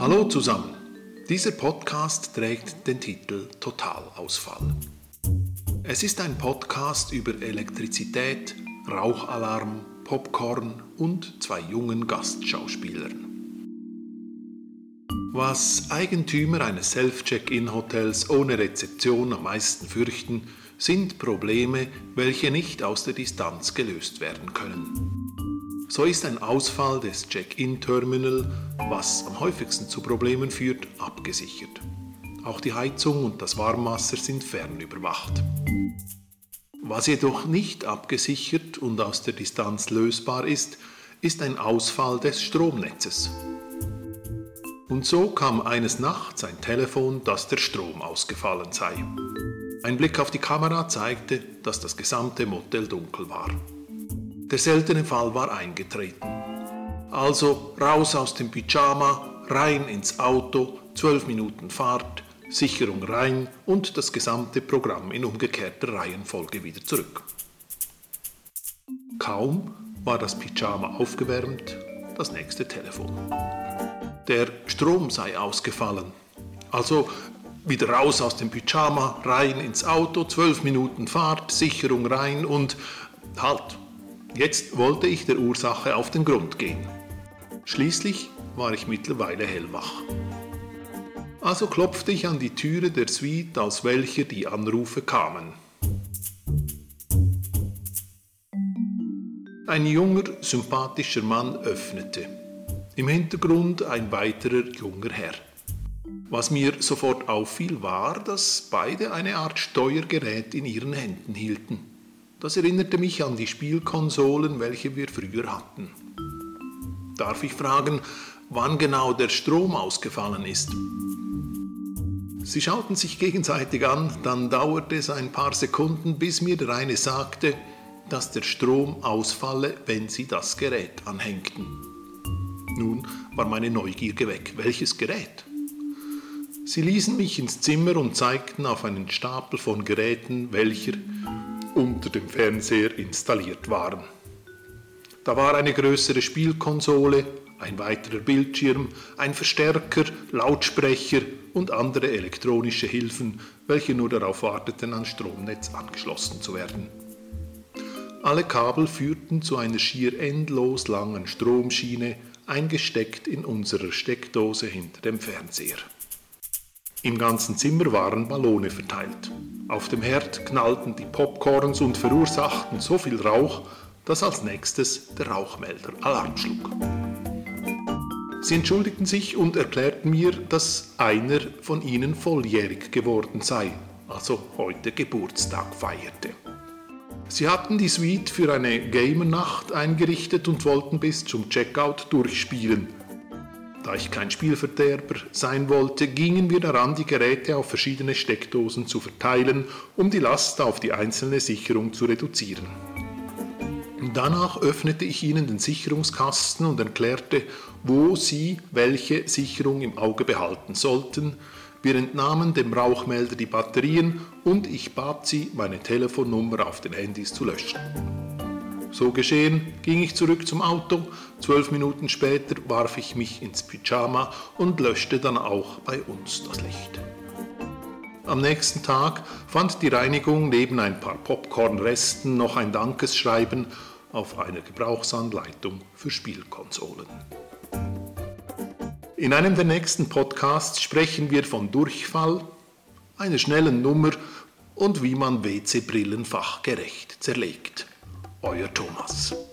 Hallo zusammen. Dieser Podcast trägt den Titel Totalausfall. Es ist ein Podcast über Elektrizität, Rauchalarm, Popcorn und zwei jungen Gastschauspielern. Was Eigentümer eines Self-Check-In-Hotels ohne Rezeption am meisten fürchten, sind Probleme, welche nicht aus der Distanz gelöst werden können. So ist ein Ausfall des Check-in-Terminal, was am häufigsten zu Problemen führt, abgesichert. Auch die Heizung und das Warmwasser sind fernüberwacht. Was jedoch nicht abgesichert und aus der Distanz lösbar ist, ist ein Ausfall des Stromnetzes. Und so kam eines Nachts ein Telefon, dass der Strom ausgefallen sei. Ein Blick auf die Kamera zeigte, dass das gesamte Motel dunkel war. Der seltene Fall war eingetreten. Also raus aus dem Pyjama, rein ins Auto, zwölf Minuten Fahrt, Sicherung rein und das gesamte Programm in umgekehrter Reihenfolge wieder zurück. Kaum war das Pyjama aufgewärmt, das nächste Telefon. Der Strom sei ausgefallen. Also wieder raus aus dem Pyjama, rein ins Auto, zwölf Minuten Fahrt, Sicherung rein und halt. Jetzt wollte ich der Ursache auf den Grund gehen. Schließlich war ich mittlerweile hellwach. Also klopfte ich an die Türe der Suite, aus welcher die Anrufe kamen. Ein junger, sympathischer Mann öffnete. Im Hintergrund ein weiterer junger Herr. Was mir sofort auffiel, war, dass beide eine Art Steuergerät in ihren Händen hielten. Das erinnerte mich an die Spielkonsolen, welche wir früher hatten. Darf ich fragen, wann genau der Strom ausgefallen ist? Sie schauten sich gegenseitig an, dann dauerte es ein paar Sekunden, bis mir der eine sagte, dass der Strom ausfalle, wenn Sie das Gerät anhängten. Nun war meine Neugier weg. Welches Gerät? Sie ließen mich ins Zimmer und zeigten auf einen Stapel von Geräten, welcher unter dem Fernseher installiert waren. Da war eine größere Spielkonsole, ein weiterer Bildschirm, ein Verstärker, Lautsprecher und andere elektronische Hilfen, welche nur darauf warteten, ans Stromnetz angeschlossen zu werden. Alle Kabel führten zu einer schier endlos langen Stromschiene, eingesteckt in unserer Steckdose hinter dem Fernseher. Im ganzen Zimmer waren Ballone verteilt. Auf dem Herd knallten die Popcorns und verursachten so viel Rauch, dass als nächstes der Rauchmelder Alarm schlug. Sie entschuldigten sich und erklärten mir, dass einer von ihnen volljährig geworden sei, also heute Geburtstag feierte. Sie hatten die Suite für eine Gamernacht eingerichtet und wollten bis zum Checkout durchspielen. Da ich kein Spielverderber sein wollte, gingen wir daran, die Geräte auf verschiedene Steckdosen zu verteilen, um die Last auf die einzelne Sicherung zu reduzieren. Danach öffnete ich ihnen den Sicherungskasten und erklärte, wo sie welche Sicherung im Auge behalten sollten. Wir entnahmen dem Rauchmelder die Batterien und ich bat sie, meine Telefonnummer auf den Handys zu löschen. So geschehen, ging ich zurück zum Auto, zwölf Minuten später warf ich mich ins Pyjama und löschte dann auch bei uns das Licht. Am nächsten Tag fand die Reinigung neben ein paar Popcornresten noch ein Dankesschreiben auf einer Gebrauchsanleitung für Spielkonsolen. In einem der nächsten Podcasts sprechen wir von Durchfall, einer schnellen Nummer und wie man WC-Brillen fachgerecht zerlegt. Euer Thomas.